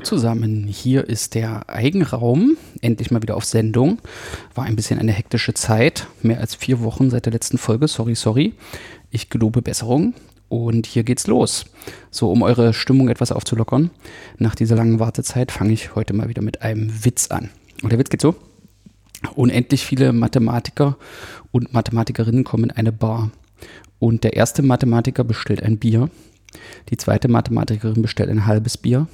Zusammen, hier ist der Eigenraum, endlich mal wieder auf Sendung. War ein bisschen eine hektische Zeit, mehr als vier Wochen seit der letzten Folge, sorry, sorry. Ich gelobe Besserung und hier geht's los. So, um eure Stimmung etwas aufzulockern, nach dieser langen Wartezeit fange ich heute mal wieder mit einem Witz an. Und der Witz geht so, unendlich viele Mathematiker und Mathematikerinnen kommen in eine Bar. Und der erste Mathematiker bestellt ein Bier, die zweite Mathematikerin bestellt ein halbes Bier,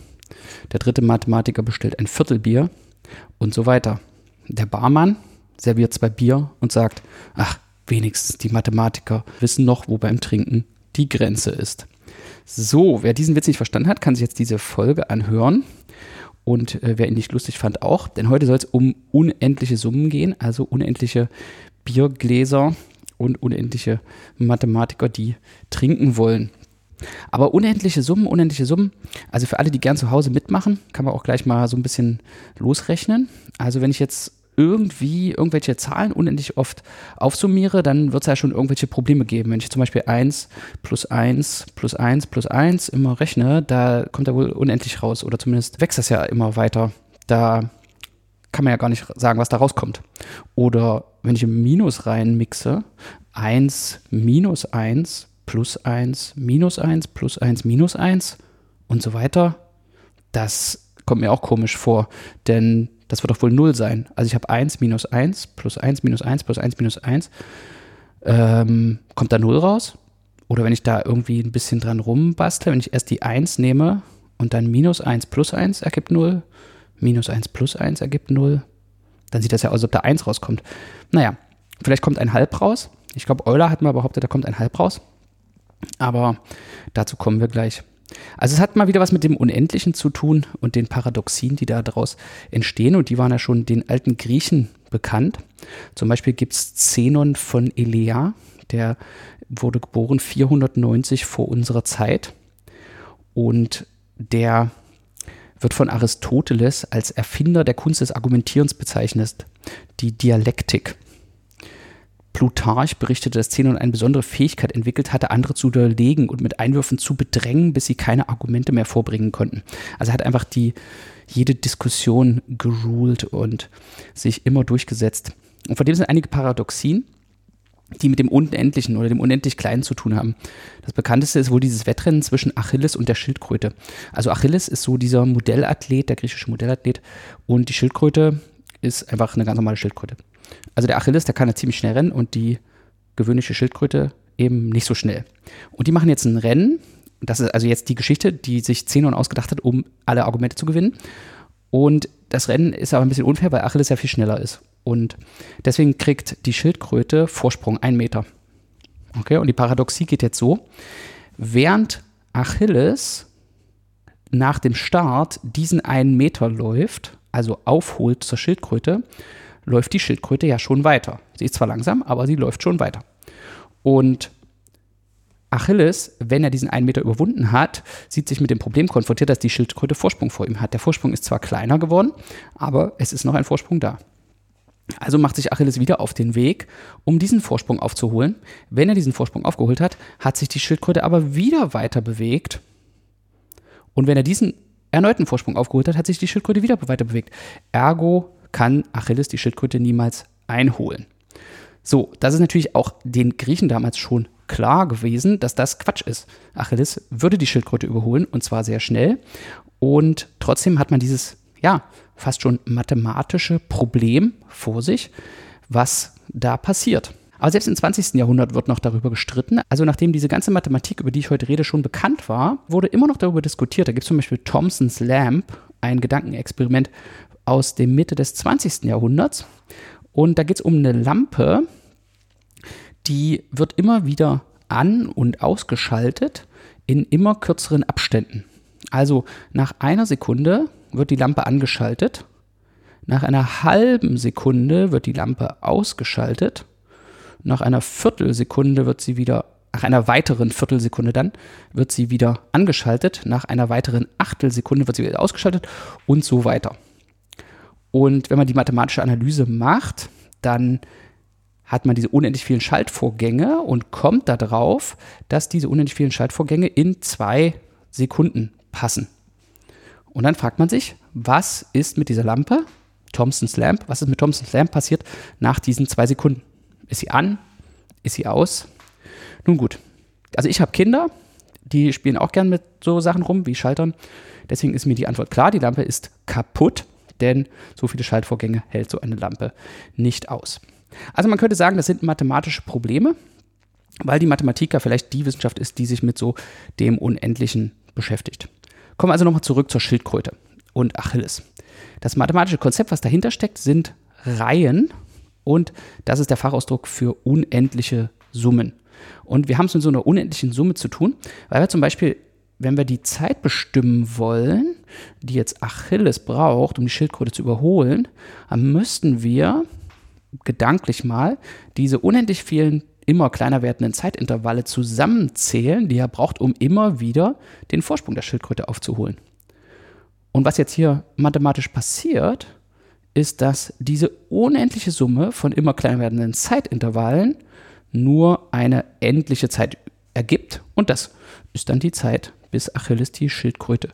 der dritte Mathematiker bestellt ein Viertel Bier und so weiter. Der Barmann serviert zwei Bier und sagt, ach, wenigstens die Mathematiker wissen noch, wo beim Trinken die Grenze ist. So, wer diesen Witz nicht verstanden hat, kann sich jetzt diese Folge anhören. Und äh, wer ihn nicht lustig fand, auch. Denn heute soll es um unendliche Summen gehen, also unendliche Biergläser und unendliche Mathematiker, die trinken wollen. Aber unendliche Summen, unendliche Summen. Also für alle, die gern zu Hause mitmachen, kann man auch gleich mal so ein bisschen losrechnen. Also wenn ich jetzt irgendwie irgendwelche Zahlen unendlich oft aufsummiere, dann wird es ja schon irgendwelche Probleme geben. Wenn ich zum Beispiel 1 plus 1 plus 1 plus 1 immer rechne, da kommt er wohl unendlich raus oder zumindest wächst das ja immer weiter. Da kann man ja gar nicht sagen, was da rauskommt. Oder wenn ich ein Minus reinmixe, 1 minus 1 plus 1, minus 1, plus 1, minus 1 und so weiter. Das kommt mir auch komisch vor, denn das wird doch wohl 0 sein. Also ich habe 1 minus 1 plus 1 minus 1 plus 1 minus 1. Ähm, kommt da 0 raus? Oder wenn ich da irgendwie ein bisschen dran rumbastle, wenn ich erst die 1 nehme und dann minus 1 plus 1 ergibt 0, minus 1 plus 1 ergibt 0, dann sieht das ja aus, als ob da 1 rauskommt. Naja, vielleicht kommt ein Halb raus. Ich glaube, Euler hat mal behauptet, da kommt ein Halb raus. Aber dazu kommen wir gleich. Also es hat mal wieder was mit dem Unendlichen zu tun und den Paradoxien, die daraus entstehen. Und die waren ja schon den alten Griechen bekannt. Zum Beispiel gibt es Zenon von Elea, der wurde geboren 490 vor unserer Zeit. Und der wird von Aristoteles als Erfinder der Kunst des Argumentierens bezeichnet, die Dialektik. Plutarch berichtete, dass Zenon eine besondere Fähigkeit entwickelt hatte, andere zu widerlegen und mit Einwürfen zu bedrängen, bis sie keine Argumente mehr vorbringen konnten. Also er hat einfach die, jede Diskussion geruled und sich immer durchgesetzt. Und von dem sind einige Paradoxien, die mit dem Unendlichen oder dem unendlich Kleinen zu tun haben. Das bekannteste ist wohl dieses Wettrennen zwischen Achilles und der Schildkröte. Also Achilles ist so dieser Modellathlet, der griechische Modellathlet, und die Schildkröte ist einfach eine ganz normale Schildkröte. Also der Achilles, der kann ja ziemlich schnell rennen und die gewöhnliche Schildkröte eben nicht so schnell. Und die machen jetzt ein Rennen. Das ist also jetzt die Geschichte, die sich Zenon ausgedacht hat, um alle Argumente zu gewinnen. Und das Rennen ist aber ein bisschen unfair, weil Achilles ja viel schneller ist. Und deswegen kriegt die Schildkröte Vorsprung, ein Meter. Okay, und die Paradoxie geht jetzt so: Während Achilles nach dem Start diesen einen Meter läuft, also aufholt zur Schildkröte, läuft die Schildkröte ja schon weiter. Sie ist zwar langsam, aber sie läuft schon weiter. Und Achilles, wenn er diesen einen Meter überwunden hat, sieht sich mit dem Problem konfrontiert, dass die Schildkröte Vorsprung vor ihm hat. Der Vorsprung ist zwar kleiner geworden, aber es ist noch ein Vorsprung da. Also macht sich Achilles wieder auf den Weg, um diesen Vorsprung aufzuholen. Wenn er diesen Vorsprung aufgeholt hat, hat sich die Schildkröte aber wieder weiter bewegt. Und wenn er diesen erneuten Vorsprung aufgeholt hat, hat sich die Schildkröte wieder weiter bewegt. Ergo kann Achilles die Schildkröte niemals einholen. So, das ist natürlich auch den Griechen damals schon klar gewesen, dass das Quatsch ist. Achilles würde die Schildkröte überholen und zwar sehr schnell. Und trotzdem hat man dieses, ja, fast schon mathematische Problem vor sich, was da passiert. Aber selbst im 20. Jahrhundert wird noch darüber gestritten. Also nachdem diese ganze Mathematik, über die ich heute rede, schon bekannt war, wurde immer noch darüber diskutiert. Da gibt es zum Beispiel Thomsons Lamp, ein Gedankenexperiment, aus der Mitte des 20. Jahrhunderts. Und da geht es um eine Lampe, die wird immer wieder an- und ausgeschaltet in immer kürzeren Abständen. Also nach einer Sekunde wird die Lampe angeschaltet, nach einer halben Sekunde wird die Lampe ausgeschaltet, nach einer Viertelsekunde wird sie wieder, nach einer weiteren Viertelsekunde dann, wird sie wieder angeschaltet, nach einer weiteren Achtelsekunde wird sie wieder ausgeschaltet und so weiter. Und wenn man die mathematische Analyse macht, dann hat man diese unendlich vielen Schaltvorgänge und kommt darauf, dass diese unendlich vielen Schaltvorgänge in zwei Sekunden passen. Und dann fragt man sich, was ist mit dieser Lampe, Thompson's Lamp, was ist mit Thompson's Lamp passiert nach diesen zwei Sekunden? Ist sie an? Ist sie aus? Nun gut, also ich habe Kinder, die spielen auch gern mit so Sachen rum wie Schaltern. Deswegen ist mir die Antwort klar, die Lampe ist kaputt, denn so viele Schaltvorgänge hält so eine Lampe nicht aus. Also man könnte sagen, das sind mathematische Probleme, weil die Mathematik ja vielleicht die Wissenschaft ist, die sich mit so dem Unendlichen beschäftigt. Kommen wir also nochmal zurück zur Schildkröte und Achilles. Das mathematische Konzept, was dahinter steckt, sind Reihen und das ist der Fachausdruck für unendliche Summen. Und wir haben es mit so einer unendlichen Summe zu tun, weil wir zum Beispiel, wenn wir die Zeit bestimmen wollen, die jetzt Achilles braucht, um die Schildkröte zu überholen, dann müssten wir gedanklich mal diese unendlich vielen immer kleiner werdenden Zeitintervalle zusammenzählen, die er braucht, um immer wieder den Vorsprung der Schildkröte aufzuholen. Und was jetzt hier mathematisch passiert, ist, dass diese unendliche Summe von immer kleiner werdenden Zeitintervallen nur eine endliche Zeit ergibt. Und das ist dann die Zeit, bis Achilles die Schildkröte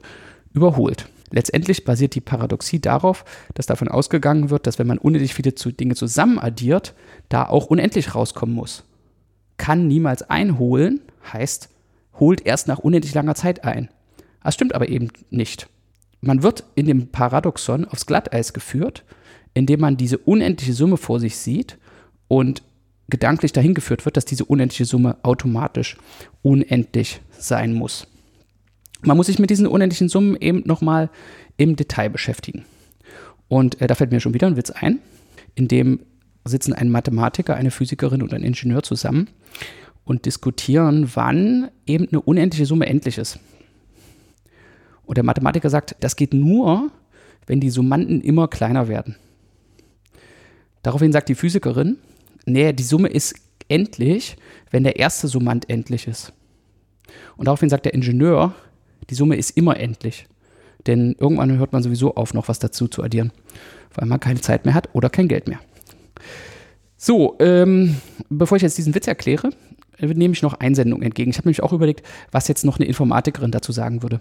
überholt. Letztendlich basiert die Paradoxie darauf, dass davon ausgegangen wird, dass wenn man unendlich viele Dinge zusammen addiert, da auch unendlich rauskommen muss. Kann niemals einholen, heißt, holt erst nach unendlich langer Zeit ein. Das stimmt aber eben nicht. Man wird in dem Paradoxon aufs Glatteis geführt, indem man diese unendliche Summe vor sich sieht und gedanklich dahin geführt wird, dass diese unendliche Summe automatisch unendlich sein muss. Man muss sich mit diesen unendlichen Summen eben nochmal im Detail beschäftigen. Und äh, da fällt mir schon wieder ein Witz ein, in dem sitzen ein Mathematiker, eine Physikerin und ein Ingenieur zusammen und diskutieren, wann eben eine unendliche Summe endlich ist. Und der Mathematiker sagt, das geht nur, wenn die Summanden immer kleiner werden. Daraufhin sagt die Physikerin, nee, die Summe ist endlich, wenn der erste Summand endlich ist. Und daraufhin sagt der Ingenieur, die Summe ist immer endlich. Denn irgendwann hört man sowieso auf, noch was dazu zu addieren, weil man keine Zeit mehr hat oder kein Geld mehr. So, ähm, bevor ich jetzt diesen Witz erkläre, äh, nehme ich noch Einsendungen entgegen. Ich habe nämlich auch überlegt, was jetzt noch eine Informatikerin dazu sagen würde.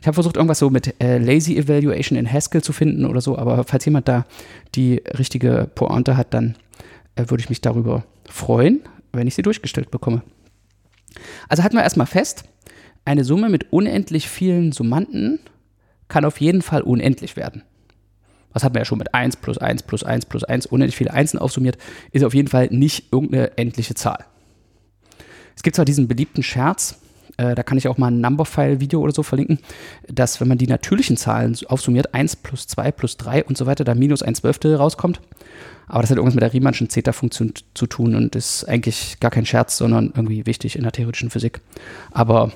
Ich habe versucht, irgendwas so mit äh, Lazy Evaluation in Haskell zu finden oder so, aber falls jemand da die richtige Pointe hat, dann würde ich mich darüber freuen, wenn ich sie durchgestellt bekomme. Also halten wir erstmal fest, eine Summe mit unendlich vielen Summanden kann auf jeden Fall unendlich werden. Was hatten wir ja schon mit 1 plus 1 plus 1 plus 1, unendlich viele Einsen aufsummiert, ist auf jeden Fall nicht irgendeine endliche Zahl. Es gibt zwar diesen beliebten Scherz, äh, da kann ich auch mal ein Numberphile-Video oder so verlinken, dass wenn man die natürlichen Zahlen aufsummiert, 1 plus 2 plus 3 und so weiter, da minus 1 Zwölftel rauskommt. Aber das hat irgendwas mit der Riemannschen Zeta-Funktion zu tun und ist eigentlich gar kein Scherz, sondern irgendwie wichtig in der theoretischen Physik. Aber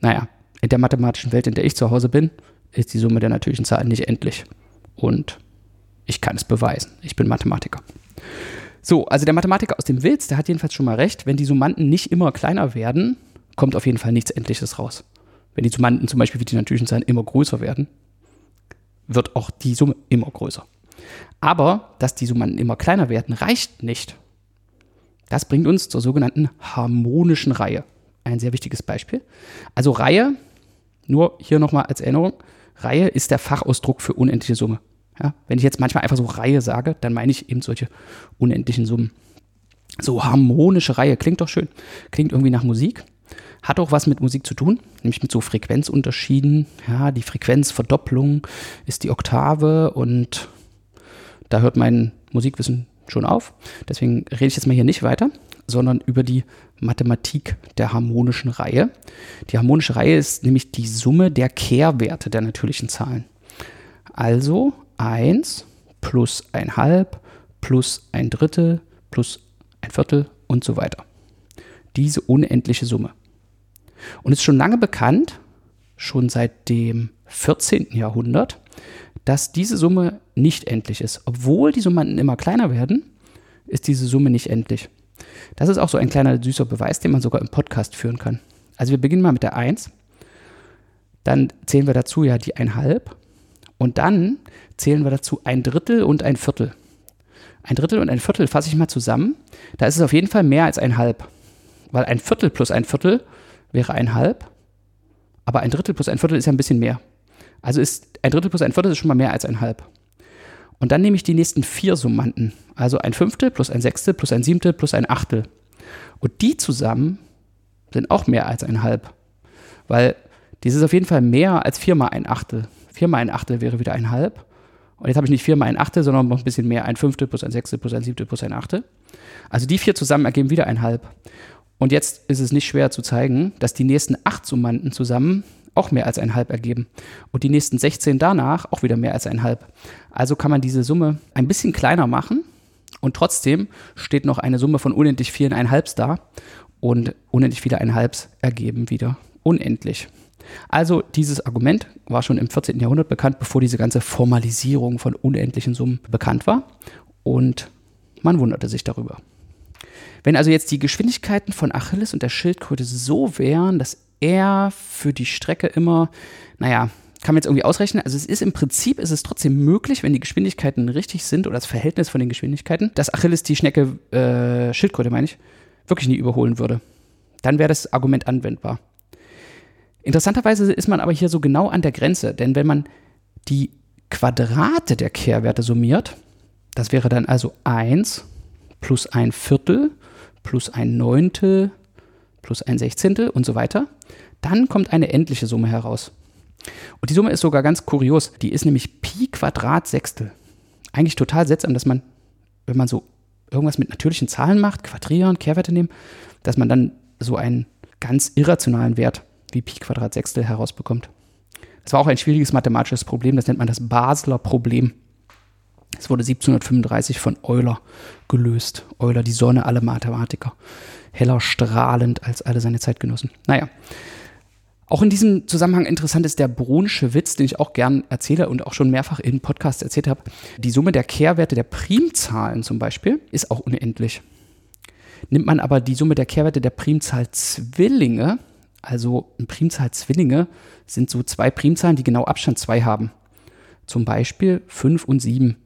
naja, in der mathematischen Welt, in der ich zu Hause bin, ist die Summe der natürlichen Zahlen nicht endlich. Und ich kann es beweisen. Ich bin Mathematiker. So, also der Mathematiker aus dem Witz, der hat jedenfalls schon mal recht, wenn die Summanden nicht immer kleiner werden, kommt auf jeden Fall nichts Endliches raus. Wenn die Summanden zum Beispiel wie die natürlichen Zahlen immer größer werden, wird auch die Summe immer größer. Aber dass die Summanden immer kleiner werden, reicht nicht. Das bringt uns zur sogenannten harmonischen Reihe ein sehr wichtiges Beispiel. Also Reihe, nur hier nochmal als Erinnerung, Reihe ist der Fachausdruck für unendliche Summe. Ja, wenn ich jetzt manchmal einfach so Reihe sage, dann meine ich eben solche unendlichen Summen. So harmonische Reihe klingt doch schön. Klingt irgendwie nach Musik. Hat auch was mit Musik zu tun, nämlich mit so Frequenzunterschieden. Ja, die Frequenzverdopplung ist die Oktave und da hört mein Musikwissen schon auf. Deswegen rede ich jetzt mal hier nicht weiter, sondern über die Mathematik der harmonischen Reihe. Die harmonische Reihe ist nämlich die Summe der Kehrwerte der natürlichen Zahlen. Also 1 plus ein Halb plus ein Drittel plus ein Viertel und so weiter. Diese unendliche Summe. Und es ist schon lange bekannt, schon seit dem 14. Jahrhundert, dass diese Summe nicht endlich ist. Obwohl die Summanden immer kleiner werden, ist diese Summe nicht endlich. Das ist auch so ein kleiner süßer Beweis, den man sogar im Podcast führen kann. Also wir beginnen mal mit der 1. Dann zählen wir dazu ja die 1,5. Und dann zählen wir dazu ein Drittel und ein Viertel. Ein Drittel und ein Viertel fasse ich mal zusammen. Da ist es auf jeden Fall mehr als ein Halb. Weil ein Viertel plus ein Viertel wäre ein Halb. Aber ein Drittel plus ein Viertel ist ja ein bisschen mehr. Also ist ein Drittel plus ein Viertel ist schon mal mehr als ein Halb. Und dann nehme ich die nächsten vier Summanden. Also ein Fünftel plus ein Sechstel plus ein Siebtel plus ein Achtel. Und die zusammen sind auch mehr als ein Halb. Weil dies ist auf jeden Fall mehr als viermal ein Achtel. Viermal ein Achtel wäre wieder ein Halb. Und jetzt habe ich nicht viermal ein Achtel, sondern noch ein bisschen mehr. Ein Fünftel plus ein Sechstel plus ein Siebtel plus ein Achtel. Also die vier zusammen ergeben wieder ein Halb. Und jetzt ist es nicht schwer zu zeigen, dass die nächsten acht Summanden zusammen auch mehr als ein Halb ergeben. Und die nächsten 16 danach auch wieder mehr als ein Halb. Also kann man diese Summe ein bisschen kleiner machen und trotzdem steht noch eine Summe von unendlich vielen Einhalbs da. Und unendlich viele Einhalbs ergeben wieder unendlich. Also dieses Argument war schon im 14. Jahrhundert bekannt, bevor diese ganze Formalisierung von unendlichen Summen bekannt war. Und man wunderte sich darüber. Wenn also jetzt die Geschwindigkeiten von Achilles und der Schildkröte so wären, dass er für die Strecke immer, naja, kann man jetzt irgendwie ausrechnen. Also es ist im Prinzip, ist es trotzdem möglich, wenn die Geschwindigkeiten richtig sind oder das Verhältnis von den Geschwindigkeiten, dass Achilles die Schnecke, äh, Schildkröte meine ich, wirklich nie überholen würde. Dann wäre das Argument anwendbar. Interessanterweise ist man aber hier so genau an der Grenze, denn wenn man die Quadrate der Kehrwerte summiert, das wäre dann also 1 plus ein Viertel plus ein Neuntel plus ein Sechzehntel und so weiter, dann kommt eine endliche Summe heraus. Und die Summe ist sogar ganz kurios. Die ist nämlich Pi Quadrat Sechstel. Eigentlich total seltsam, dass man, wenn man so irgendwas mit natürlichen Zahlen macht, quadrieren, Kehrwerte nehmen, dass man dann so einen ganz irrationalen Wert wie Pi Quadrat Sechstel herausbekommt. Das war auch ein schwieriges mathematisches Problem, das nennt man das Basler Problem. Es wurde 1735 von Euler gelöst. Euler, die Sonne alle Mathematiker. Heller strahlend als alle seine Zeitgenossen. Naja. Auch in diesem Zusammenhang interessant ist der Brunsche Witz, den ich auch gern erzähle und auch schon mehrfach in Podcasts erzählt habe. Die Summe der Kehrwerte der Primzahlen zum Beispiel ist auch unendlich. Nimmt man aber die Summe der Kehrwerte der Primzahl Zwillinge, also Primzahl Zwillinge sind so zwei Primzahlen, die genau Abstand 2 haben. Zum Beispiel 5 und 7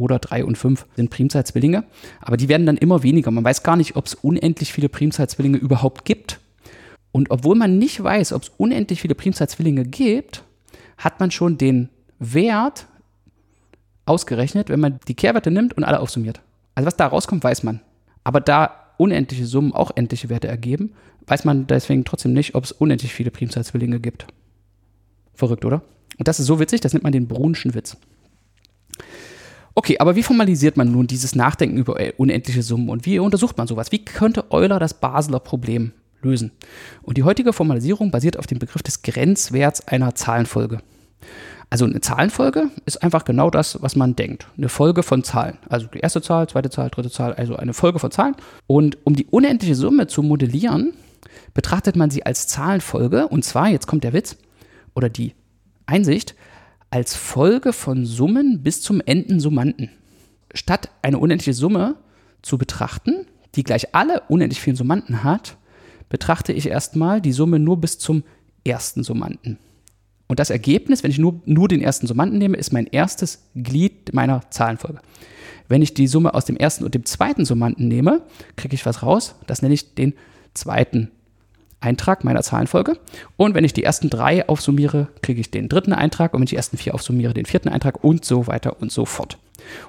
oder 3 und 5 sind Primzahlzwillinge, aber die werden dann immer weniger. Man weiß gar nicht, ob es unendlich viele Primzahlzwillinge überhaupt gibt. Und obwohl man nicht weiß, ob es unendlich viele Primzahlzwillinge gibt, hat man schon den Wert ausgerechnet, wenn man die Kehrwerte nimmt und alle aufsummiert. Also was da rauskommt, weiß man. Aber da unendliche Summen auch endliche Werte ergeben, weiß man deswegen trotzdem nicht, ob es unendlich viele Primzahlzwillinge gibt. Verrückt, oder? Und das ist so witzig, das nennt man den Brunschen Witz. Okay, aber wie formalisiert man nun dieses Nachdenken über äh, unendliche Summen und wie untersucht man sowas? Wie könnte Euler das Basler Problem lösen? Und die heutige Formalisierung basiert auf dem Begriff des Grenzwerts einer Zahlenfolge. Also eine Zahlenfolge ist einfach genau das, was man denkt. Eine Folge von Zahlen. Also die erste Zahl, zweite Zahl, dritte Zahl, also eine Folge von Zahlen. Und um die unendliche Summe zu modellieren, betrachtet man sie als Zahlenfolge. Und zwar, jetzt kommt der Witz oder die Einsicht, als Folge von Summen bis zum Endensummanden. Statt eine unendliche Summe zu betrachten, die gleich alle unendlich vielen Summanden hat, betrachte ich erstmal die Summe nur bis zum ersten Summanden. Und das Ergebnis, wenn ich nur, nur den ersten Summanden nehme, ist mein erstes Glied meiner Zahlenfolge. Wenn ich die Summe aus dem ersten und dem zweiten Summanden nehme, kriege ich was raus. Das nenne ich den zweiten Eintrag meiner Zahlenfolge. Und wenn ich die ersten drei aufsummiere, kriege ich den dritten Eintrag. Und wenn ich die ersten vier aufsummiere, den vierten Eintrag und so weiter und so fort.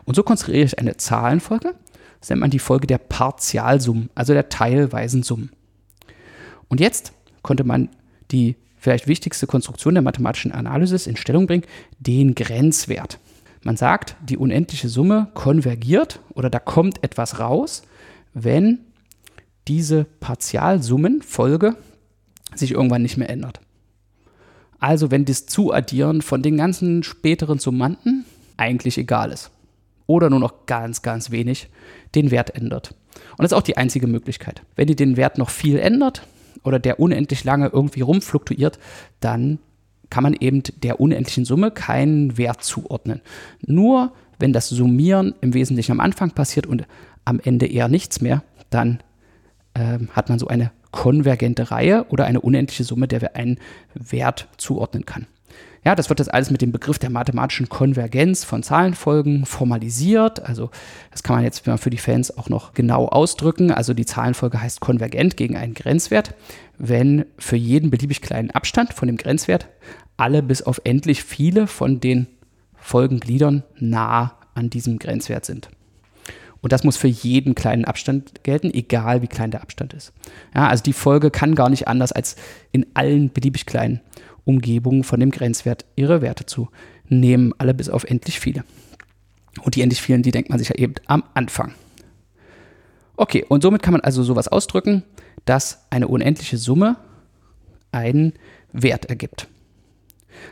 Und so konstruiere ich eine Zahlenfolge. Das nennt man die Folge der Partialsummen, also der teilweisen Summen. Und jetzt konnte man die vielleicht wichtigste Konstruktion der mathematischen Analysis in Stellung bringen, den Grenzwert. Man sagt, die unendliche Summe konvergiert oder da kommt etwas raus, wenn diese Partialsummenfolge sich irgendwann nicht mehr ändert. Also wenn das Zuaddieren von den ganzen späteren Summanden eigentlich egal ist. Oder nur noch ganz, ganz wenig den Wert ändert. Und das ist auch die einzige Möglichkeit. Wenn ihr den Wert noch viel ändert oder der unendlich lange irgendwie rumfluktuiert, dann kann man eben der unendlichen Summe keinen Wert zuordnen. Nur wenn das Summieren im Wesentlichen am Anfang passiert und am Ende eher nichts mehr, dann ähm, hat man so eine konvergente Reihe oder eine unendliche Summe, der wir einen Wert zuordnen kann. Ja, das wird jetzt alles mit dem Begriff der mathematischen Konvergenz von Zahlenfolgen formalisiert. Also das kann man jetzt für die Fans auch noch genau ausdrücken. Also die Zahlenfolge heißt konvergent gegen einen Grenzwert, wenn für jeden beliebig kleinen Abstand von dem Grenzwert alle bis auf endlich viele von den Folgengliedern nah an diesem Grenzwert sind. Und das muss für jeden kleinen Abstand gelten, egal wie klein der Abstand ist. Ja, also die Folge kann gar nicht anders als in allen beliebig kleinen Umgebungen von dem Grenzwert ihre Werte zu nehmen, alle bis auf endlich viele. Und die endlich vielen, die denkt man sich ja eben am Anfang. Okay, und somit kann man also sowas ausdrücken, dass eine unendliche Summe einen Wert ergibt.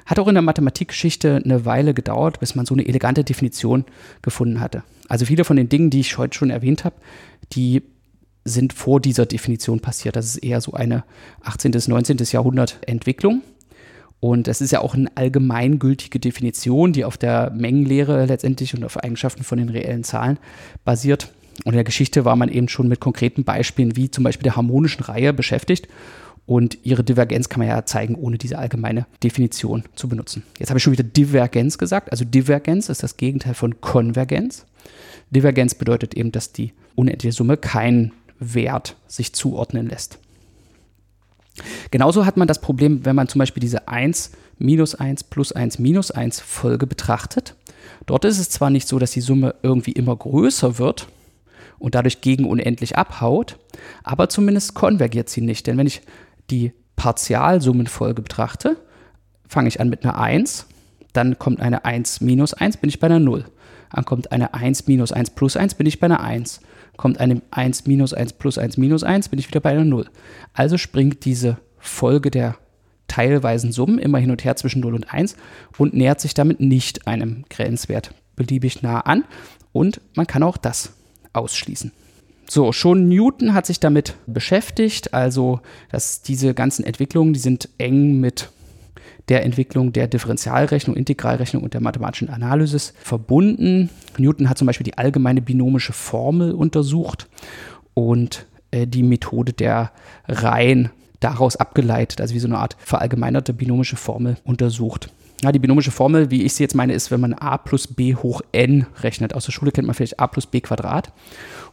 Hat auch in der Mathematikgeschichte eine Weile gedauert, bis man so eine elegante Definition gefunden hatte. Also viele von den Dingen, die ich heute schon erwähnt habe, die sind vor dieser Definition passiert. Das ist eher so eine 18. bis 19. Jahrhundert Entwicklung. Und das ist ja auch eine allgemeingültige Definition, die auf der Mengenlehre letztendlich und auf Eigenschaften von den reellen Zahlen basiert. Und in der Geschichte war man eben schon mit konkreten Beispielen wie zum Beispiel der harmonischen Reihe beschäftigt. Und ihre Divergenz kann man ja zeigen, ohne diese allgemeine Definition zu benutzen. Jetzt habe ich schon wieder Divergenz gesagt. Also Divergenz ist das Gegenteil von Konvergenz. Divergenz bedeutet eben, dass die unendliche Summe keinen Wert sich zuordnen lässt. Genauso hat man das Problem, wenn man zum Beispiel diese 1 minus 1 plus 1 minus 1 Folge betrachtet. Dort ist es zwar nicht so, dass die Summe irgendwie immer größer wird und dadurch gegen unendlich abhaut, aber zumindest konvergiert sie nicht. Denn wenn ich die Partialsummenfolge betrachte, fange ich an mit einer 1, dann kommt eine 1 minus 1, bin ich bei einer 0. Dann kommt eine 1 minus 1 plus 1, bin ich bei einer 1 kommt eine 1 minus 1 plus 1 minus 1, bin ich wieder bei einer 0. Also springt diese Folge der teilweisen Summen immer hin und her zwischen 0 und 1 und nähert sich damit nicht einem Grenzwert beliebig nah an. Und man kann auch das ausschließen. So, schon Newton hat sich damit beschäftigt, also dass diese ganzen Entwicklungen, die sind eng mit der Entwicklung der Differentialrechnung, Integralrechnung und der mathematischen Analysis verbunden. Newton hat zum Beispiel die allgemeine binomische Formel untersucht und äh, die Methode der Reihen daraus abgeleitet, also wie so eine Art verallgemeinerte binomische Formel untersucht. Ja, die binomische Formel, wie ich sie jetzt meine, ist, wenn man a plus b hoch n rechnet. Aus der Schule kennt man vielleicht a plus b Quadrat.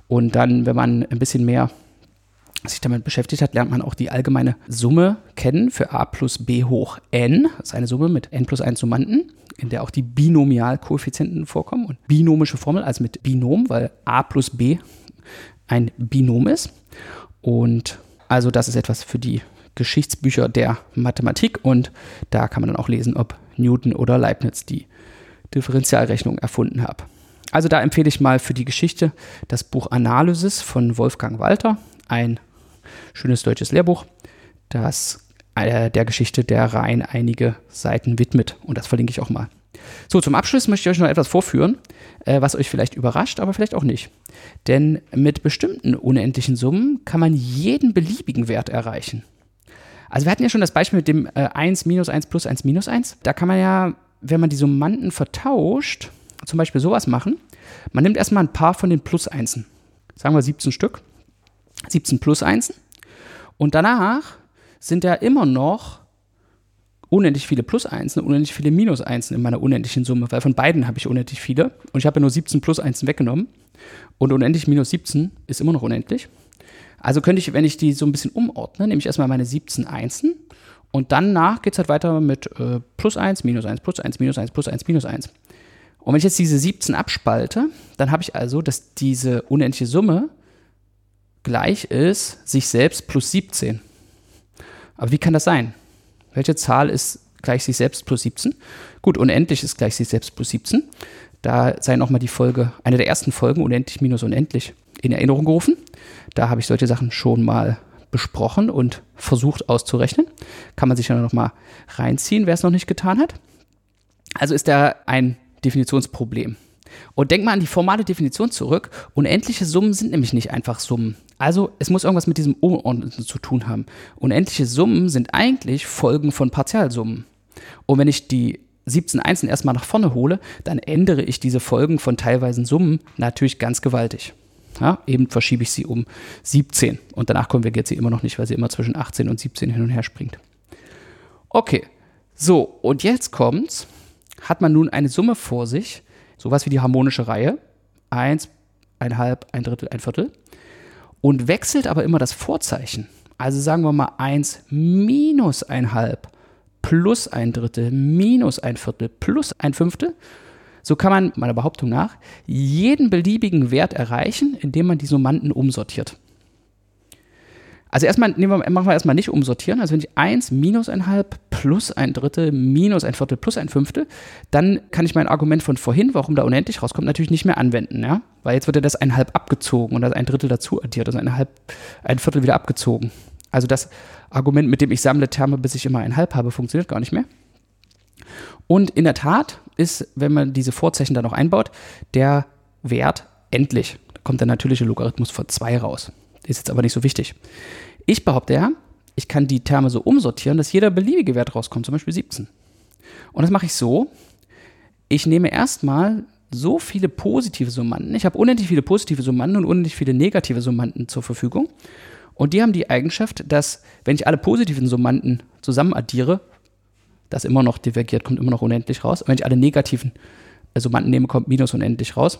Und dann, wenn man ein bisschen mehr sich damit beschäftigt hat, lernt man auch die allgemeine Summe kennen für a plus b hoch n. Das ist eine Summe mit n plus 1 Summanden, in der auch die Binomialkoeffizienten vorkommen. Und binomische Formel, also mit Binom, weil a plus b ein Binom ist. Und also das ist etwas für die Geschichtsbücher der Mathematik. Und da kann man dann auch lesen, ob Newton oder Leibniz die Differentialrechnung erfunden haben. Also da empfehle ich mal für die Geschichte das Buch Analysis von Wolfgang Walter, ein schönes deutsches Lehrbuch, das äh, der Geschichte der Reihen einige Seiten widmet. Und das verlinke ich auch mal. So, zum Abschluss möchte ich euch noch etwas vorführen, äh, was euch vielleicht überrascht, aber vielleicht auch nicht. Denn mit bestimmten unendlichen Summen kann man jeden beliebigen Wert erreichen. Also wir hatten ja schon das Beispiel mit dem äh, 1 minus 1 plus 1 minus 1. Da kann man ja, wenn man die Summanden vertauscht, zum Beispiel sowas machen. Man nimmt erstmal ein paar von den Plus 1. Sagen wir 17 Stück. 17 plus 1. Und danach sind ja immer noch unendlich viele Plus 1 und unendlich viele Minus 1 in meiner unendlichen Summe, weil von beiden habe ich unendlich viele. Und ich habe ja nur 17 plus 1 weggenommen. Und unendlich minus 17 ist immer noch unendlich. Also könnte ich, wenn ich die so ein bisschen umordne, nehme ich erstmal meine 17 Einsen und danach geht es halt weiter mit äh, plus 1, minus 1, plus 1, minus 1, plus 1, minus 1. Und wenn ich jetzt diese 17 abspalte, dann habe ich also, dass diese unendliche Summe gleich ist sich selbst plus 17. Aber wie kann das sein? Welche Zahl ist gleich sich selbst plus 17? Gut, unendlich ist gleich sich selbst plus 17. Da sei nochmal die Folge, eine der ersten Folgen, unendlich minus unendlich, in Erinnerung gerufen. Da habe ich solche Sachen schon mal besprochen und versucht auszurechnen. Kann man sich ja nochmal reinziehen, wer es noch nicht getan hat. Also ist da ein Definitionsproblem. Und denk mal an die formale Definition zurück. Unendliche Summen sind nämlich nicht einfach Summen. Also es muss irgendwas mit diesem Unordneten zu tun haben. Unendliche Summen sind eigentlich Folgen von Partialsummen. Und wenn ich die 17 Einsen erstmal nach vorne hole, dann ändere ich diese Folgen von teilweisen Summen natürlich ganz gewaltig. Ja, eben verschiebe ich sie um 17 und danach konvergiert sie immer noch nicht, weil sie immer zwischen 18 und 17 hin und her springt. Okay, so und jetzt kommt's. Hat man nun eine Summe vor sich, sowas wie die harmonische Reihe, 1, 1,5, ein Drittel, ein Viertel, und wechselt aber immer das Vorzeichen. Also sagen wir mal 1 minus 1,5 plus ein Drittel minus ein Viertel plus ein Fünftel. So kann man meiner Behauptung nach jeden beliebigen Wert erreichen, indem man die Summanden umsortiert. Also erstmal nehmen wir, machen wir erstmal nicht umsortieren. Also wenn ich 1 minus ein halb plus ein Drittel minus ein Viertel plus ein Fünftel, dann kann ich mein Argument von vorhin, warum da unendlich rauskommt, natürlich nicht mehr anwenden. Ja? Weil jetzt wird ja das ein halb abgezogen und das ein Drittel dazu addiert, also ein halb, ein Viertel wieder abgezogen. Also das Argument, mit dem ich sammle Terme, bis ich immer ein halb habe, funktioniert gar nicht mehr. Und in der Tat ist, wenn man diese Vorzeichen da noch einbaut, der Wert endlich. Da kommt der natürliche Logarithmus von 2 raus. Ist jetzt aber nicht so wichtig. Ich behaupte ja, ich kann die Terme so umsortieren, dass jeder beliebige Wert rauskommt, zum Beispiel 17. Und das mache ich so, ich nehme erstmal so viele positive Summanden. Ich habe unendlich viele positive Summanden und unendlich viele negative Summanden zur Verfügung. Und die haben die Eigenschaft, dass, wenn ich alle positiven Summanden zusammen addiere, das immer noch divergiert, kommt immer noch unendlich raus. Und wenn ich alle negativen Summanden nehme, kommt minus unendlich raus.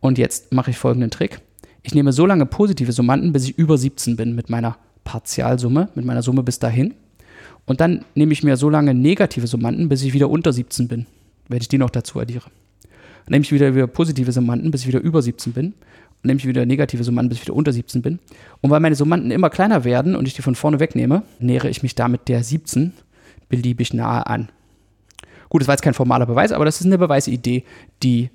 Und jetzt mache ich folgenden Trick. Ich nehme so lange positive Summanden, bis ich über 17 bin mit meiner Partialsumme, mit meiner Summe bis dahin. Und dann nehme ich mir so lange negative Summanden, bis ich wieder unter 17 bin, wenn ich die noch dazu addiere. Dann nehme ich wieder, wieder positive Summanden, bis ich wieder über 17 bin. Und nehme ich wieder negative Summanden, bis ich wieder unter 17 bin. Und weil meine Summanden immer kleiner werden und ich die von vorne wegnehme, nähere ich mich damit der 17 beliebig nahe an. Gut, das war jetzt kein formaler Beweis, aber das ist eine Beweisidee, die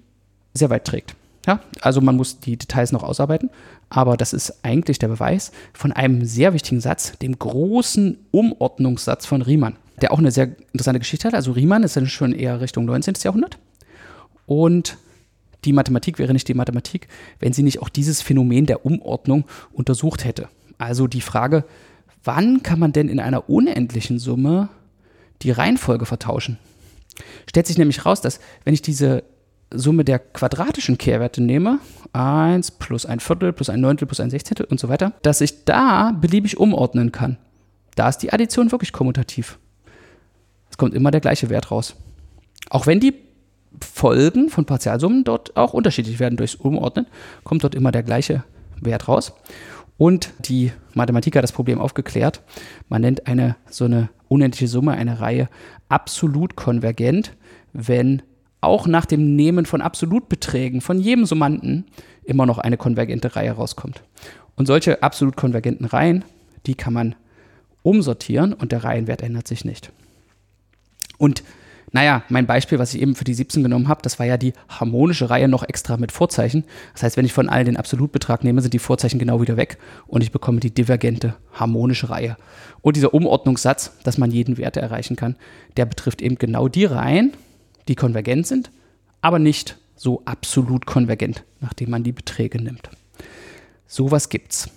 sehr weit trägt. Ja, also man muss die Details noch ausarbeiten, aber das ist eigentlich der Beweis von einem sehr wichtigen Satz, dem großen Umordnungssatz von Riemann, der auch eine sehr interessante Geschichte hat. Also Riemann ist dann schon eher Richtung 19. Jahrhundert und die Mathematik wäre nicht die Mathematik, wenn sie nicht auch dieses Phänomen der Umordnung untersucht hätte. Also die Frage, wann kann man denn in einer unendlichen Summe die Reihenfolge vertauschen? Stellt sich nämlich raus, dass wenn ich diese Summe der quadratischen Kehrwerte nehme, 1 plus ein Viertel plus ein Neuntel plus ein Sechzehntel und so weiter, dass ich da beliebig umordnen kann. Da ist die Addition wirklich kommutativ. Es kommt immer der gleiche Wert raus. Auch wenn die Folgen von Partialsummen dort auch unterschiedlich werden durchs Umordnen, kommt dort immer der gleiche Wert raus. Und die Mathematiker hat das Problem aufgeklärt. Man nennt eine so eine unendliche Summe, eine Reihe absolut konvergent, wenn auch nach dem Nehmen von Absolutbeträgen von jedem Summanden immer noch eine konvergente Reihe rauskommt. Und solche absolut konvergenten Reihen, die kann man umsortieren und der Reihenwert ändert sich nicht. Und naja, mein Beispiel, was ich eben für die 17 genommen habe, das war ja die harmonische Reihe noch extra mit Vorzeichen. Das heißt, wenn ich von allen den Absolutbetrag nehme, sind die Vorzeichen genau wieder weg und ich bekomme die divergente harmonische Reihe. Und dieser Umordnungssatz, dass man jeden Wert erreichen kann, der betrifft eben genau die Reihen, die konvergent sind, aber nicht so absolut konvergent, nachdem man die Beträge nimmt. Sowas gibt's.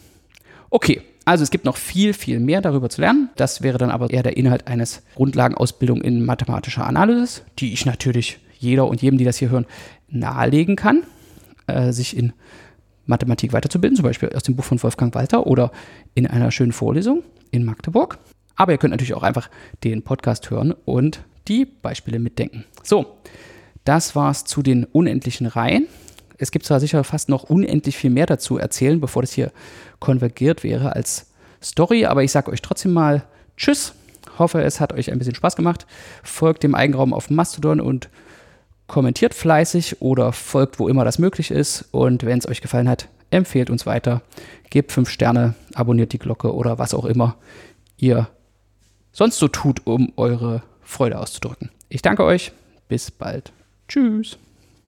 Okay, also es gibt noch viel, viel mehr darüber zu lernen. Das wäre dann aber eher der Inhalt eines Grundlagenausbildung in mathematischer Analysis, die ich natürlich jeder und jedem, die das hier hören, nahelegen kann, äh, sich in Mathematik weiterzubilden, zum Beispiel aus dem Buch von Wolfgang Walter oder in einer schönen Vorlesung in Magdeburg. Aber ihr könnt natürlich auch einfach den Podcast hören und die Beispiele mitdenken. So, das war's zu den unendlichen Reihen. Es gibt zwar sicher fast noch unendlich viel mehr dazu erzählen, bevor das hier konvergiert wäre als Story, aber ich sage euch trotzdem mal Tschüss. Hoffe, es hat euch ein bisschen Spaß gemacht. Folgt dem Eigenraum auf Mastodon und kommentiert fleißig oder folgt, wo immer das möglich ist. Und wenn es euch gefallen hat, empfehlt uns weiter, gebt fünf Sterne, abonniert die Glocke oder was auch immer ihr sonst so tut, um eure Freude auszudrücken. Ich danke euch. Bis bald. Tschüss.